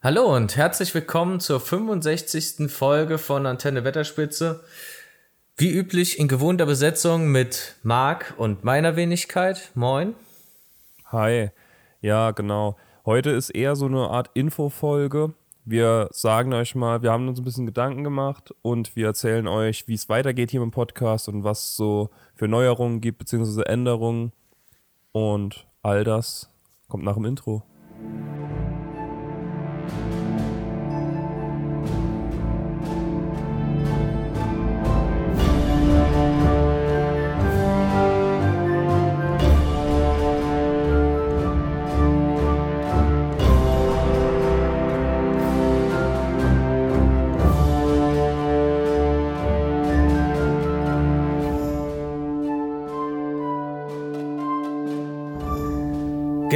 Hallo und herzlich willkommen zur 65. Folge von Antenne Wetterspitze. Wie üblich in gewohnter Besetzung mit Marc und meiner Wenigkeit. Moin. Hi. Ja, genau. Heute ist eher so eine Art Infofolge. Wir sagen euch mal, wir haben uns ein bisschen Gedanken gemacht und wir erzählen euch, wie es weitergeht hier im Podcast und was so für Neuerungen gibt, beziehungsweise Änderungen. Und all das kommt nach dem Intro.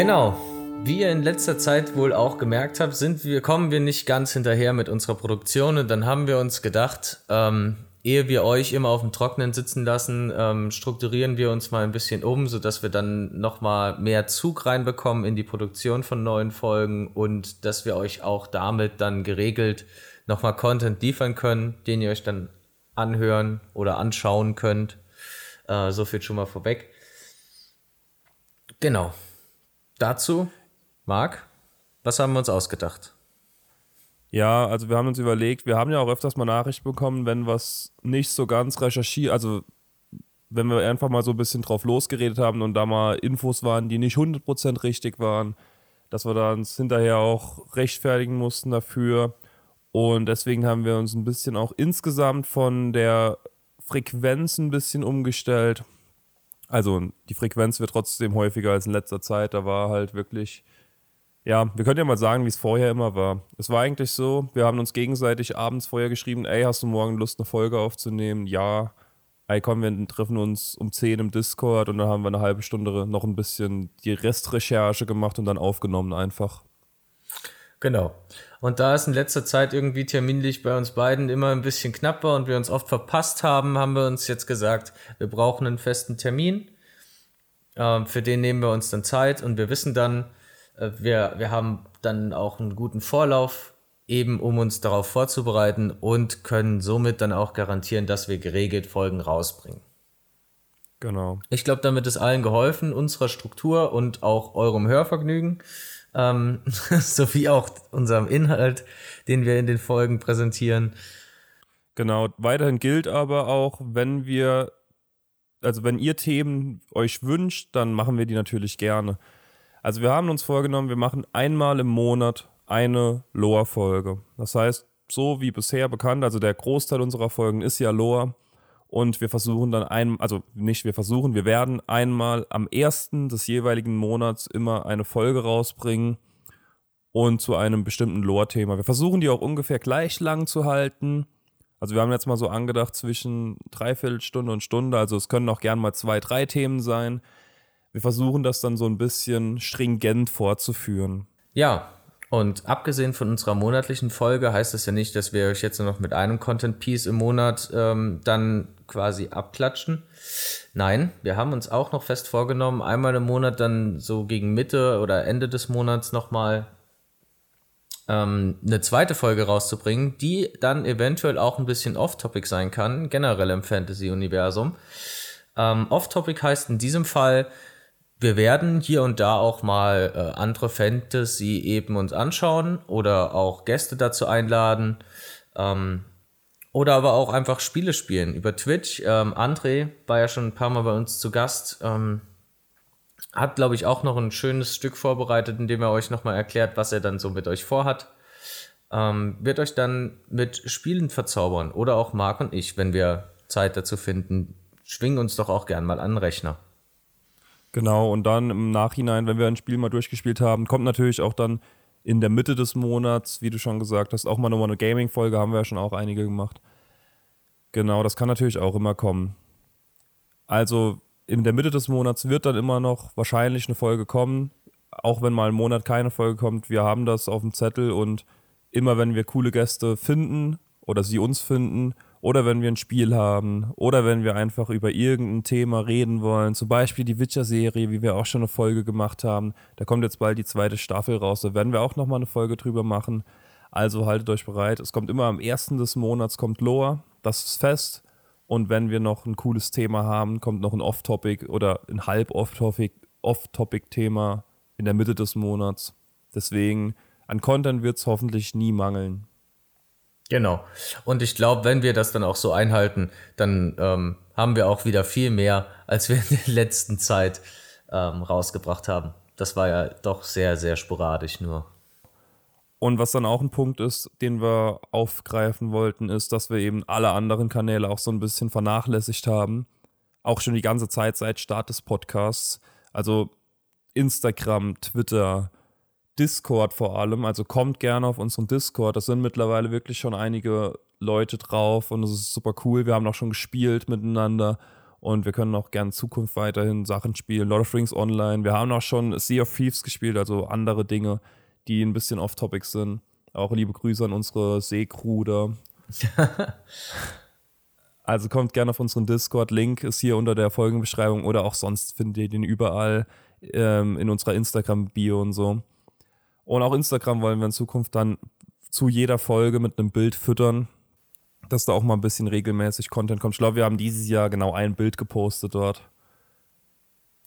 Genau. Wie ihr in letzter Zeit wohl auch gemerkt habt, sind wir, kommen wir nicht ganz hinterher mit unserer Produktion und dann haben wir uns gedacht, ähm, ehe wir euch immer auf dem Trockenen sitzen lassen, ähm, strukturieren wir uns mal ein bisschen um, sodass wir dann nochmal mehr Zug reinbekommen in die Produktion von neuen Folgen und dass wir euch auch damit dann geregelt nochmal Content liefern können, den ihr euch dann anhören oder anschauen könnt. Äh, so viel schon mal vorweg. Genau. Dazu, Marc, was haben wir uns ausgedacht? Ja, also wir haben uns überlegt, wir haben ja auch öfters mal Nachricht bekommen, wenn was nicht so ganz recherchiert, also wenn wir einfach mal so ein bisschen drauf losgeredet haben und da mal Infos waren, die nicht 100% richtig waren, dass wir da uns hinterher auch rechtfertigen mussten dafür. Und deswegen haben wir uns ein bisschen auch insgesamt von der Frequenz ein bisschen umgestellt. Also die Frequenz wird trotzdem häufiger als in letzter Zeit. Da war halt wirklich, ja, wir können ja mal sagen, wie es vorher immer war. Es war eigentlich so, wir haben uns gegenseitig abends vorher geschrieben, ey, hast du morgen Lust, eine Folge aufzunehmen? Ja. Ey, komm, wir treffen uns um 10 im Discord und dann haben wir eine halbe Stunde noch ein bisschen die Restrecherche gemacht und dann aufgenommen einfach. Genau. Und da es in letzter Zeit irgendwie terminlich bei uns beiden immer ein bisschen knapp war und wir uns oft verpasst haben, haben wir uns jetzt gesagt, wir brauchen einen festen Termin. Ähm, für den nehmen wir uns dann Zeit und wir wissen dann, äh, wir, wir haben dann auch einen guten Vorlauf, eben um uns darauf vorzubereiten und können somit dann auch garantieren, dass wir geregelt Folgen rausbringen. Genau. Ich glaube, damit ist allen geholfen, unserer Struktur und auch eurem Hörvergnügen ähm, sowie auch unserem Inhalt, den wir in den Folgen präsentieren. Genau, weiterhin gilt aber auch, wenn wir, also wenn ihr Themen euch wünscht, dann machen wir die natürlich gerne. Also wir haben uns vorgenommen, wir machen einmal im Monat eine Lore-Folge. Das heißt, so wie bisher bekannt, also der Großteil unserer Folgen ist ja Lore. Und wir versuchen dann ein, also nicht wir versuchen, wir werden einmal am ersten des jeweiligen Monats immer eine Folge rausbringen und zu einem bestimmten Lore-Thema. Wir versuchen die auch ungefähr gleich lang zu halten. Also wir haben jetzt mal so angedacht zwischen Dreiviertelstunde und Stunde. Also es können auch gern mal zwei, drei Themen sein. Wir versuchen das dann so ein bisschen stringent fortzuführen. Ja, und abgesehen von unserer monatlichen Folge heißt das ja nicht, dass wir euch jetzt nur noch mit einem Content Piece im Monat ähm, dann quasi abklatschen. Nein, wir haben uns auch noch fest vorgenommen, einmal im Monat dann so gegen Mitte oder Ende des Monats nochmal ähm, eine zweite Folge rauszubringen, die dann eventuell auch ein bisschen off-topic sein kann, generell im Fantasy-Universum. Ähm, off-topic heißt in diesem Fall, wir werden hier und da auch mal äh, andere Fantasy eben uns anschauen oder auch Gäste dazu einladen. Ähm, oder aber auch einfach Spiele spielen über Twitch. Ähm, André war ja schon ein paar Mal bei uns zu Gast. Ähm, hat, glaube ich, auch noch ein schönes Stück vorbereitet, in dem er euch nochmal erklärt, was er dann so mit euch vorhat. Ähm, wird euch dann mit Spielen verzaubern. Oder auch Marc und ich, wenn wir Zeit dazu finden, schwingen uns doch auch gern mal an den Rechner. Genau, und dann im Nachhinein, wenn wir ein Spiel mal durchgespielt haben, kommt natürlich auch dann in der Mitte des Monats, wie du schon gesagt hast, auch mal nochmal eine Gaming-Folge, haben wir ja schon auch einige gemacht. Genau, das kann natürlich auch immer kommen. Also in der Mitte des Monats wird dann immer noch wahrscheinlich eine Folge kommen, auch wenn mal ein Monat keine Folge kommt. Wir haben das auf dem Zettel und immer wenn wir coole Gäste finden oder sie uns finden oder wenn wir ein Spiel haben oder wenn wir einfach über irgendein Thema reden wollen. Zum Beispiel die Witcher-Serie, wie wir auch schon eine Folge gemacht haben. Da kommt jetzt bald die zweite Staffel raus. Da werden wir auch nochmal eine Folge drüber machen. Also haltet euch bereit. Es kommt immer am ersten des Monats kommt Loa. Das ist fest. Und wenn wir noch ein cooles Thema haben, kommt noch ein Off-Topic oder ein halb Off-Topic-Thema in der Mitte des Monats. Deswegen, an Content wird es hoffentlich nie mangeln. Genau. Und ich glaube, wenn wir das dann auch so einhalten, dann ähm, haben wir auch wieder viel mehr, als wir in der letzten Zeit ähm, rausgebracht haben. Das war ja doch sehr, sehr sporadisch nur. Und was dann auch ein Punkt ist, den wir aufgreifen wollten, ist, dass wir eben alle anderen Kanäle auch so ein bisschen vernachlässigt haben. Auch schon die ganze Zeit seit Start des Podcasts. Also Instagram, Twitter, Discord vor allem. Also kommt gerne auf unseren Discord. Da sind mittlerweile wirklich schon einige Leute drauf und es ist super cool. Wir haben auch schon gespielt miteinander und wir können auch gerne in Zukunft weiterhin Sachen spielen. Lord of Rings Online. Wir haben auch schon Sea of Thieves gespielt, also andere Dinge die ein bisschen off-topic sind. Auch liebe Grüße an unsere Seecrew da. also kommt gerne auf unseren Discord. Link ist hier unter der Folgenbeschreibung oder auch sonst findet ihr den überall ähm, in unserer Instagram-Bio und so. Und auch Instagram wollen wir in Zukunft dann zu jeder Folge mit einem Bild füttern, dass da auch mal ein bisschen regelmäßig Content kommt. Ich glaube, wir haben dieses Jahr genau ein Bild gepostet dort.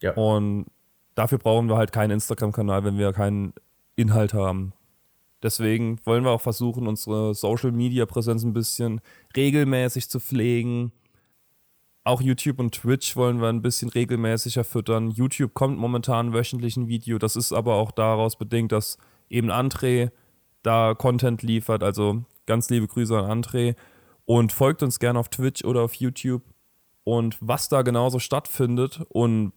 Ja. Und dafür brauchen wir halt keinen Instagram-Kanal, wenn wir keinen Inhalt haben. Deswegen wollen wir auch versuchen, unsere Social Media Präsenz ein bisschen regelmäßig zu pflegen. Auch YouTube und Twitch wollen wir ein bisschen regelmäßiger füttern. YouTube kommt momentan wöchentlich ein Video. Das ist aber auch daraus bedingt, dass eben André da Content liefert. Also ganz liebe Grüße an André. Und folgt uns gerne auf Twitch oder auf YouTube. Und was da genauso stattfindet und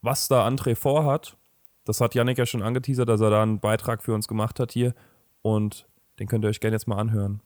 was da André vorhat, das hat Yannick ja schon angeteasert, dass er da einen Beitrag für uns gemacht hat hier. Und den könnt ihr euch gerne jetzt mal anhören.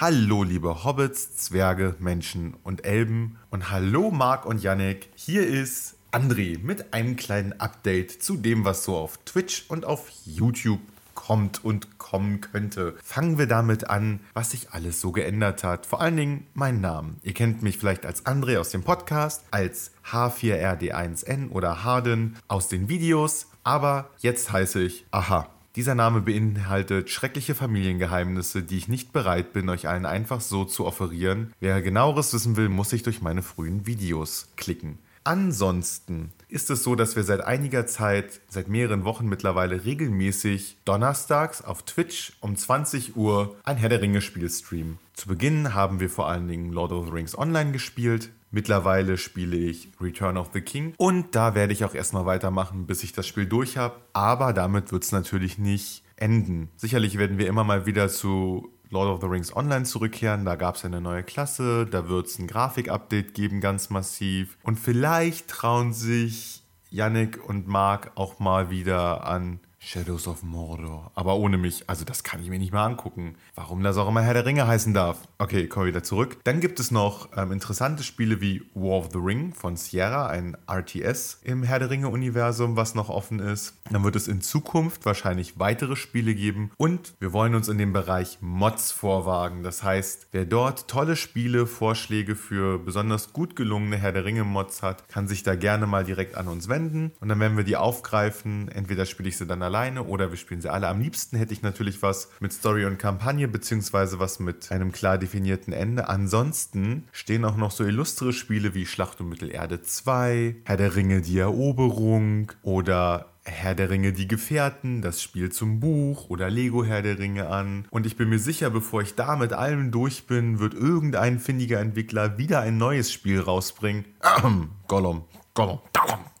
Hallo liebe Hobbits, Zwerge, Menschen und Elben. Und hallo Marc und Yannick. Hier ist André mit einem kleinen Update zu dem, was so auf Twitch und auf YouTube kommt und kommen könnte. Fangen wir damit an, was sich alles so geändert hat. Vor allen Dingen mein Name. Ihr kennt mich vielleicht als André aus dem Podcast, als H4RD1N oder Harden aus den Videos, aber jetzt heiße ich Aha. Dieser Name beinhaltet schreckliche Familiengeheimnisse, die ich nicht bereit bin, euch allen einfach so zu offerieren. Wer genaueres wissen will, muss sich durch meine frühen Videos klicken. Ansonsten ist es so, dass wir seit einiger Zeit, seit mehreren Wochen mittlerweile regelmäßig donnerstags auf Twitch um 20 Uhr ein Herr der Ringe Spiel streamen. Zu Beginn haben wir vor allen Dingen Lord of the Rings Online gespielt. Mittlerweile spiele ich Return of the King und da werde ich auch erstmal weitermachen, bis ich das Spiel durch habe. Aber damit wird es natürlich nicht enden. Sicherlich werden wir immer mal wieder zu Lord of the Rings Online zurückkehren. Da gab es eine neue Klasse, da wird es ein Grafik-Update geben, ganz massiv. Und vielleicht trauen sich Yannick und Mark auch mal wieder an Shadows of Mordor. Aber ohne mich, also das kann ich mir nicht mal angucken. Warum das auch immer Herr der Ringe heißen darf. Okay, kommen wir wieder zurück. Dann gibt es noch ähm, interessante Spiele wie War of the Ring von Sierra, ein RTS im Herr der Ringe-Universum, was noch offen ist. Dann wird es in Zukunft wahrscheinlich weitere Spiele geben. Und wir wollen uns in den Bereich Mods vorwagen. Das heißt, wer dort tolle Spiele, Vorschläge für besonders gut gelungene Herr der Ringe-Mods hat, kann sich da gerne mal direkt an uns wenden. Und dann werden wir die aufgreifen. Entweder spiele ich sie dann allein alleine oder wir spielen sie alle. Am liebsten hätte ich natürlich was mit Story und Kampagne, beziehungsweise was mit einem klar definierten Ende. Ansonsten stehen auch noch so illustre Spiele wie Schlacht um Mittelerde 2, Herr der Ringe, die Eroberung oder Herr der Ringe, die Gefährten, das Spiel zum Buch oder Lego Herr der Ringe an. Und ich bin mir sicher, bevor ich da mit allem durch bin, wird irgendein findiger Entwickler wieder ein neues Spiel rausbringen. Gollum, Gollum, Gollum,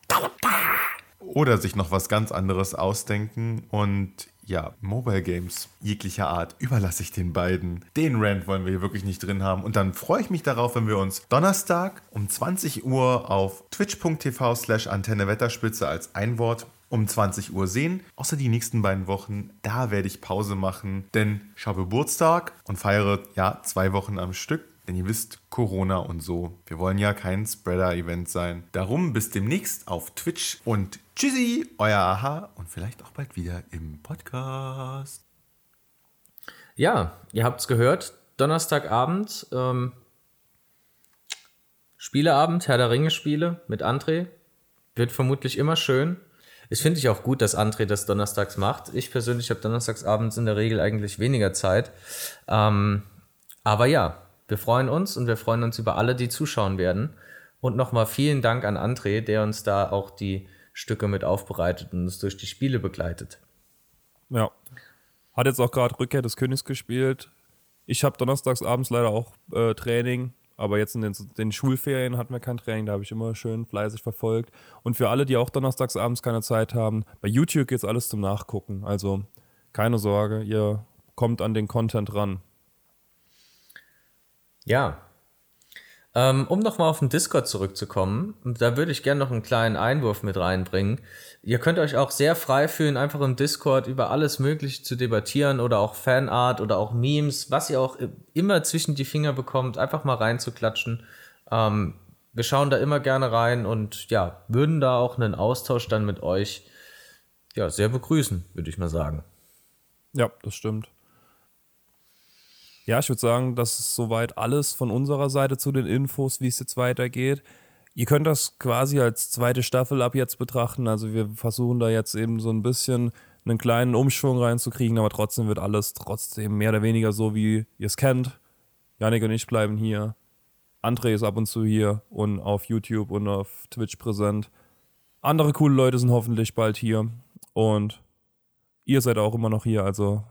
Gollum, oder sich noch was ganz anderes ausdenken. Und ja, Mobile Games jeglicher Art überlasse ich den beiden. Den Rant wollen wir hier wirklich nicht drin haben. Und dann freue ich mich darauf, wenn wir uns Donnerstag um 20 Uhr auf twitch.tv slash Antenne Wetterspitze als Einwort um 20 Uhr sehen. Außer die nächsten beiden Wochen, da werde ich Pause machen, denn ich habe Geburtstag und feiere ja zwei Wochen am Stück. Denn ihr wisst, Corona und so. Wir wollen ja kein Spreader-Event sein. Darum bis demnächst auf Twitch und tschüssi, euer Aha und vielleicht auch bald wieder im Podcast. Ja, ihr habt es gehört. Donnerstagabend ähm, Spieleabend, Herr der Ringe-Spiele mit André. Wird vermutlich immer schön. Ich finde ich auch gut, dass André das donnerstags macht. Ich persönlich habe donnerstagsabends in der Regel eigentlich weniger Zeit. Ähm, aber ja, wir freuen uns und wir freuen uns über alle, die zuschauen werden. Und nochmal vielen Dank an André, der uns da auch die Stücke mit aufbereitet und uns durch die Spiele begleitet. Ja. Hat jetzt auch gerade Rückkehr des Königs gespielt. Ich habe donnerstags abends leider auch äh, Training, aber jetzt in den, den, Schulferien hatten wir kein Training, da habe ich immer schön fleißig verfolgt. Und für alle, die auch donnerstags abends keine Zeit haben, bei YouTube geht es alles zum Nachgucken. Also keine Sorge, ihr kommt an den Content ran. Ja, ähm, um nochmal auf den Discord zurückzukommen, da würde ich gerne noch einen kleinen Einwurf mit reinbringen. Ihr könnt euch auch sehr frei fühlen, einfach im Discord über alles Mögliche zu debattieren oder auch Fanart oder auch Memes, was ihr auch immer zwischen die Finger bekommt, einfach mal reinzuklatschen. Ähm, wir schauen da immer gerne rein und ja, würden da auch einen Austausch dann mit euch ja, sehr begrüßen, würde ich mal sagen. Ja, das stimmt. Ja, ich würde sagen, das ist soweit alles von unserer Seite zu den Infos, wie es jetzt weitergeht. Ihr könnt das quasi als zweite Staffel ab jetzt betrachten. Also wir versuchen da jetzt eben so ein bisschen einen kleinen Umschwung reinzukriegen, aber trotzdem wird alles trotzdem mehr oder weniger so, wie ihr es kennt. Janik und ich bleiben hier. André ist ab und zu hier und auf YouTube und auf Twitch präsent. Andere coole Leute sind hoffentlich bald hier. Und ihr seid auch immer noch hier, also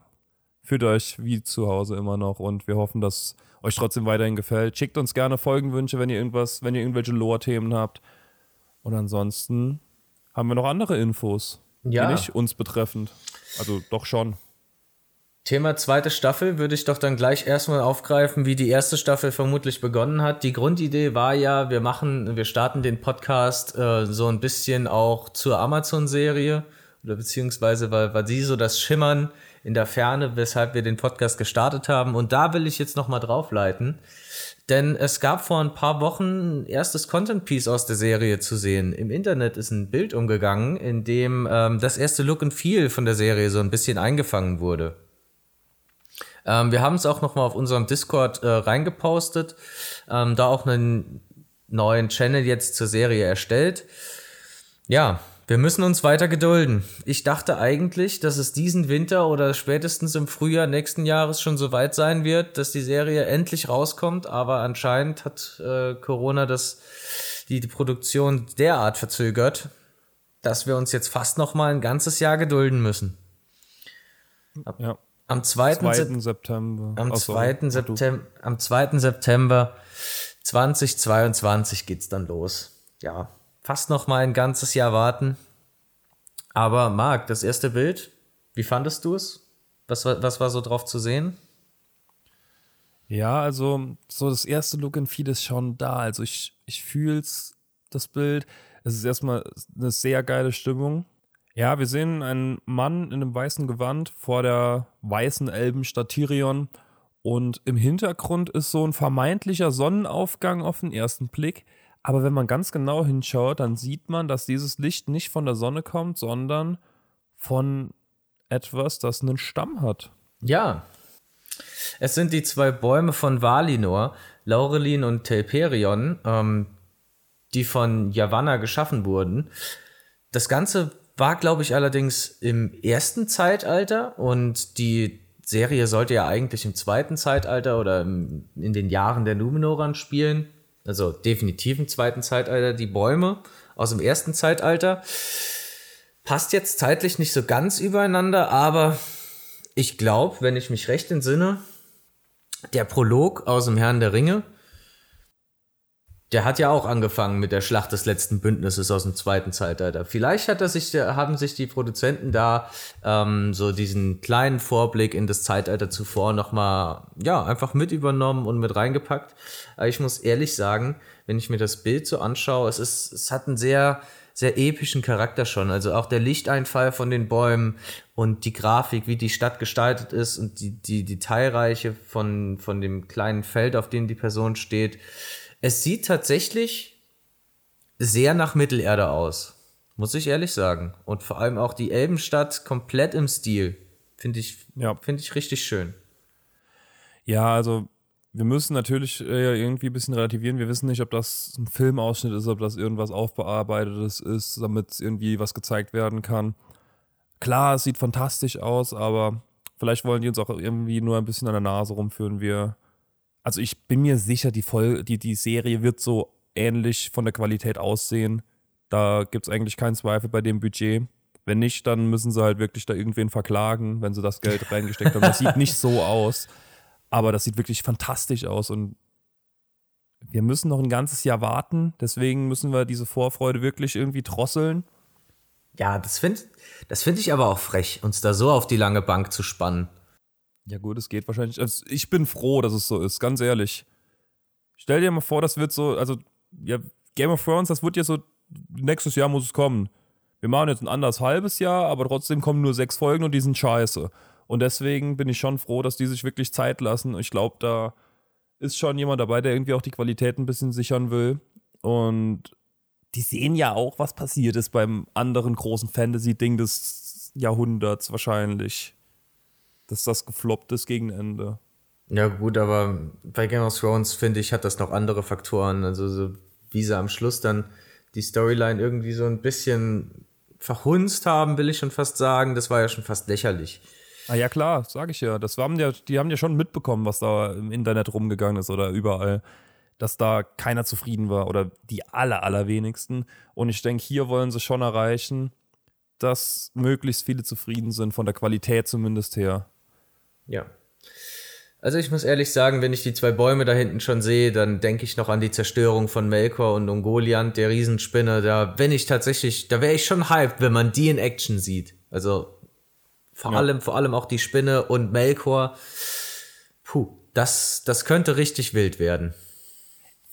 fühlt euch wie zu Hause immer noch und wir hoffen, dass euch trotzdem weiterhin gefällt. Schickt uns gerne Folgenwünsche, wenn ihr irgendwas, wenn ihr irgendwelche Lore-Themen habt. Und ansonsten haben wir noch andere Infos, ja. die nicht uns betreffend. Also doch schon. Thema zweite Staffel würde ich doch dann gleich erstmal aufgreifen, wie die erste Staffel vermutlich begonnen hat. Die Grundidee war ja, wir machen, wir starten den Podcast äh, so ein bisschen auch zur Amazon-Serie oder beziehungsweise war, war sie so das Schimmern in der Ferne, weshalb wir den Podcast gestartet haben. Und da will ich jetzt nochmal draufleiten. Denn es gab vor ein paar Wochen ein erstes Content-Piece aus der Serie zu sehen. Im Internet ist ein Bild umgegangen, in dem ähm, das erste Look and Feel von der Serie so ein bisschen eingefangen wurde. Ähm, wir haben es auch nochmal auf unserem Discord äh, reingepostet, ähm, da auch einen neuen Channel jetzt zur Serie erstellt. Ja, wir müssen uns weiter gedulden. Ich dachte eigentlich, dass es diesen Winter oder spätestens im Frühjahr nächsten Jahres schon so weit sein wird, dass die Serie endlich rauskommt, aber anscheinend hat äh, Corona das, die, die Produktion derart verzögert, dass wir uns jetzt fast noch mal ein ganzes Jahr gedulden müssen. Ab, ja. Am 2. 2. September. Am 2. September, am 2. September 2022 geht's dann los. Ja, fast noch mal ein ganzes Jahr warten. Aber Marc, das erste Bild, wie fandest du es? Was, was war so drauf zu sehen? Ja, also so das erste Look and Feel ist schon da. Also ich, ich fühle das Bild. Es ist erstmal eine sehr geile Stimmung. Ja, wir sehen einen Mann in einem weißen Gewand vor der weißen Elbenstadt Tirion. Und im Hintergrund ist so ein vermeintlicher Sonnenaufgang auf den ersten Blick. Aber wenn man ganz genau hinschaut, dann sieht man, dass dieses Licht nicht von der Sonne kommt, sondern von etwas, das einen Stamm hat. Ja. Es sind die zwei Bäume von Valinor, Laurelin und Telperion, ähm, die von Yavanna geschaffen wurden. Das Ganze war, glaube ich, allerdings im ersten Zeitalter und die Serie sollte ja eigentlich im zweiten Zeitalter oder in den Jahren der Numenoran spielen also definitiv im zweiten Zeitalter, die Bäume aus dem ersten Zeitalter. Passt jetzt zeitlich nicht so ganz übereinander, aber ich glaube, wenn ich mich recht entsinne, der Prolog aus dem Herrn der Ringe der hat ja auch angefangen mit der Schlacht des letzten Bündnisses aus dem zweiten Zeitalter. Vielleicht hat er sich, haben sich die Produzenten da ähm, so diesen kleinen Vorblick in das Zeitalter zuvor nochmal, ja, einfach mit übernommen und mit reingepackt. Aber ich muss ehrlich sagen, wenn ich mir das Bild so anschaue, es ist, es hat einen sehr, sehr epischen Charakter schon. Also auch der Lichteinfall von den Bäumen und die Grafik, wie die Stadt gestaltet ist und die, die Detailreiche von, von dem kleinen Feld, auf dem die Person steht es sieht tatsächlich sehr nach Mittelerde aus. Muss ich ehrlich sagen. Und vor allem auch die Elbenstadt komplett im Stil. Finde ich, ja. Find ich richtig schön. Ja, also wir müssen natürlich äh, irgendwie ein bisschen relativieren. Wir wissen nicht, ob das ein Filmausschnitt ist, ob das irgendwas Aufbearbeitetes ist, damit irgendwie was gezeigt werden kann. Klar, es sieht fantastisch aus, aber vielleicht wollen die uns auch irgendwie nur ein bisschen an der Nase rumführen. Wir, also ich bin mir sicher, die, Voll die, die Serie wird so ähnlich von der Qualität aussehen. Da gibt es eigentlich keinen Zweifel bei dem Budget. Wenn nicht, dann müssen sie halt wirklich da irgendwen verklagen, wenn sie das Geld reingesteckt haben. Das sieht nicht so aus. Aber das sieht wirklich fantastisch aus und wir müssen noch ein ganzes Jahr warten. Deswegen müssen wir diese Vorfreude wirklich irgendwie drosseln. Ja, das finde das find ich aber auch frech, uns da so auf die lange Bank zu spannen. Ja, gut, es geht wahrscheinlich. Also ich bin froh, dass es so ist, ganz ehrlich. Stell dir mal vor, das wird so, also, ja, Game of Thrones, das wird ja so, nächstes Jahr muss es kommen. Wir machen jetzt ein anderes halbes Jahr, aber trotzdem kommen nur sechs Folgen und die sind scheiße. Und deswegen bin ich schon froh, dass die sich wirklich Zeit lassen. Ich glaube, da ist schon jemand dabei, der irgendwie auch die Qualität ein bisschen sichern will. Und die sehen ja auch, was passiert ist beim anderen großen Fantasy-Ding des Jahrhunderts wahrscheinlich. Dass das gefloppt ist gegen Ende. Ja, gut, aber bei Game of Thrones, finde ich, hat das noch andere Faktoren. Also, so, wie sie am Schluss dann die Storyline irgendwie so ein bisschen verhunzt haben, will ich schon fast sagen. Das war ja schon fast lächerlich. Ah ja, klar, sage ich ja. Das haben ja. Die haben ja schon mitbekommen, was da im Internet rumgegangen ist oder überall, dass da keiner zufrieden war oder die aller, allerwenigsten. Und ich denke, hier wollen sie schon erreichen, dass möglichst viele zufrieden sind, von der Qualität zumindest her. Ja. Also ich muss ehrlich sagen, wenn ich die zwei Bäume da hinten schon sehe, dann denke ich noch an die Zerstörung von Melkor und Ungoliant, der Riesenspinne. Da wenn ich tatsächlich, da wäre ich schon hyped, wenn man die in Action sieht. Also vor ja. allem, vor allem auch die Spinne und Melkor. Puh, das, das könnte richtig wild werden.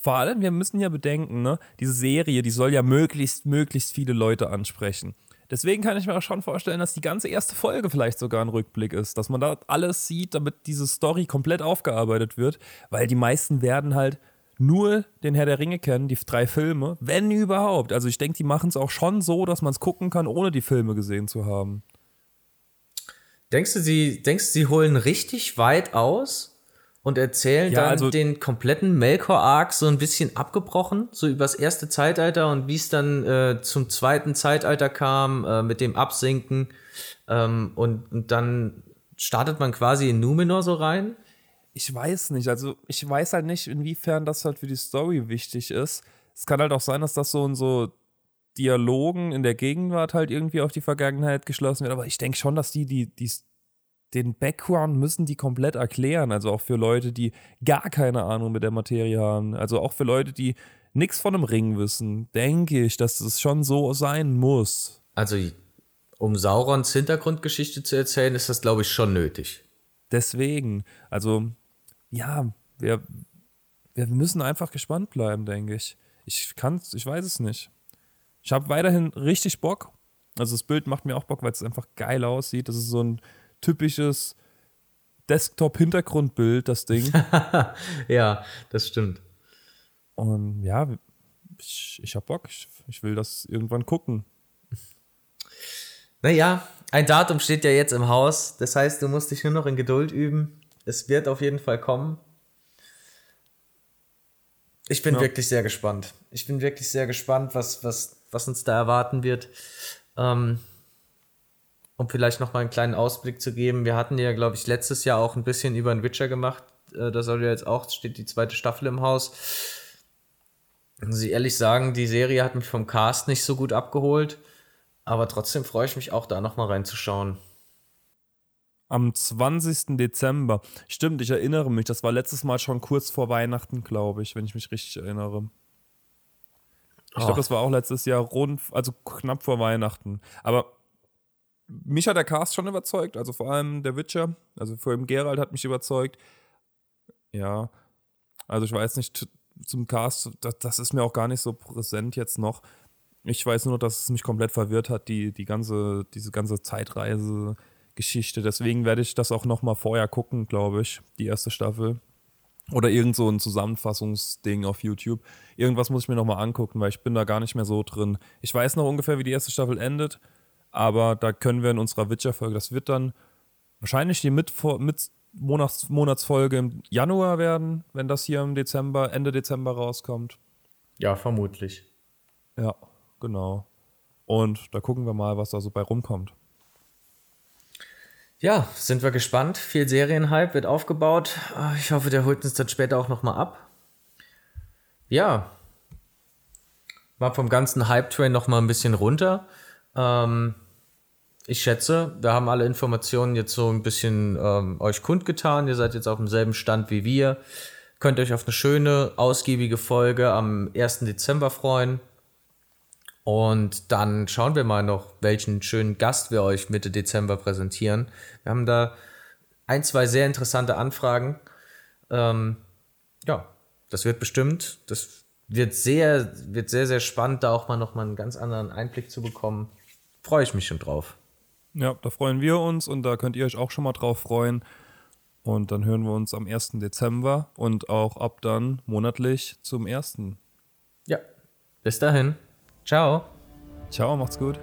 Vor allem, wir müssen ja bedenken, ne, diese Serie, die soll ja möglichst, möglichst viele Leute ansprechen. Deswegen kann ich mir auch schon vorstellen, dass die ganze erste Folge vielleicht sogar ein Rückblick ist, dass man da alles sieht, damit diese Story komplett aufgearbeitet wird, weil die meisten werden halt nur den Herr der Ringe kennen, die drei Filme, wenn überhaupt. Also ich denke, die machen es auch schon so, dass man es gucken kann, ohne die Filme gesehen zu haben. Denkst du, sie, denkst du, sie holen richtig weit aus und erzählen ja, dann also den kompletten Melkor-Arc so ein bisschen abgebrochen, so übers erste Zeitalter und wie es dann äh, zum zweiten Zeitalter kam, äh, mit dem Absinken ähm, und, und dann startet man quasi in Numenor so rein? Ich weiß nicht, also ich weiß halt nicht, inwiefern das halt für die Story wichtig ist. Es kann halt auch sein, dass das so und so Dialogen in der Gegenwart halt irgendwie auf die Vergangenheit geschlossen wird. Aber ich denke schon, dass die, die, die, den Background müssen die komplett erklären. Also auch für Leute, die gar keine Ahnung mit der Materie haben. Also auch für Leute, die nichts von einem Ring wissen, denke ich, dass das schon so sein muss. Also um Saurons Hintergrundgeschichte zu erzählen, ist das, glaube ich, schon nötig. Deswegen, also ja, wir, wir müssen einfach gespannt bleiben, denke ich. Ich kann ich weiß es nicht. Ich habe weiterhin richtig Bock. Also das Bild macht mir auch Bock, weil es einfach geil aussieht. Das ist so ein typisches Desktop-Hintergrundbild, das Ding. ja, das stimmt. Und ja, ich, ich habe Bock. Ich, ich will das irgendwann gucken. Naja, ein Datum steht ja jetzt im Haus. Das heißt, du musst dich nur noch in Geduld üben. Es wird auf jeden Fall kommen. Ich bin ja. wirklich sehr gespannt. Ich bin wirklich sehr gespannt, was, was, was uns da erwarten wird. Ähm, um vielleicht noch mal einen kleinen Ausblick zu geben, wir hatten ja, glaube ich, letztes Jahr auch ein bisschen über den Witcher gemacht. Äh, da soll ja jetzt auch, steht die zweite Staffel im Haus. Muss ich ehrlich sagen, die Serie hat mich vom Cast nicht so gut abgeholt, aber trotzdem freue ich mich auch da noch mal reinzuschauen. Am 20. Dezember. Stimmt, ich erinnere mich, das war letztes Mal schon kurz vor Weihnachten, glaube ich, wenn ich mich richtig erinnere. Ich glaube, das war auch letztes Jahr rund, also knapp vor Weihnachten. Aber mich hat der Cast schon überzeugt, also vor allem der Witcher, also vor allem Gerald hat mich überzeugt. Ja, also ich weiß nicht, zum Cast, das, das ist mir auch gar nicht so präsent jetzt noch. Ich weiß nur, dass es mich komplett verwirrt hat, die, die ganze, diese ganze Zeitreise-Geschichte. Deswegen werde ich das auch noch mal vorher gucken, glaube ich, die erste Staffel. Oder irgend so ein Zusammenfassungsding auf YouTube. Irgendwas muss ich mir nochmal angucken, weil ich bin da gar nicht mehr so drin. Ich weiß noch ungefähr, wie die erste Staffel endet, aber da können wir in unserer Witcher-Folge, das wird dann wahrscheinlich die mit, mit Monats Monatsfolge im Januar werden, wenn das hier im Dezember, Ende Dezember rauskommt. Ja, vermutlich. Ja, genau. Und da gucken wir mal, was da so bei rumkommt. Ja, sind wir gespannt. Viel Serienhype wird aufgebaut. Ah, ich hoffe, der holt uns dann später auch nochmal ab. Ja. Mal vom ganzen Hype-Train nochmal ein bisschen runter. Ähm, ich schätze, wir haben alle Informationen jetzt so ein bisschen ähm, euch kundgetan. Ihr seid jetzt auf demselben Stand wie wir. Könnt euch auf eine schöne, ausgiebige Folge am 1. Dezember freuen. Und dann schauen wir mal noch, welchen schönen Gast wir euch Mitte Dezember präsentieren. Wir haben da ein, zwei sehr interessante Anfragen. Ähm, ja, das wird bestimmt, das wird sehr, wird sehr, sehr spannend, da auch mal noch mal einen ganz anderen Einblick zu bekommen. Freue ich mich schon drauf. Ja, da freuen wir uns und da könnt ihr euch auch schon mal drauf freuen. Und dann hören wir uns am 1. Dezember und auch ab dann monatlich zum 1. Ja, bis dahin. Ciao. Ciao, macht's gut.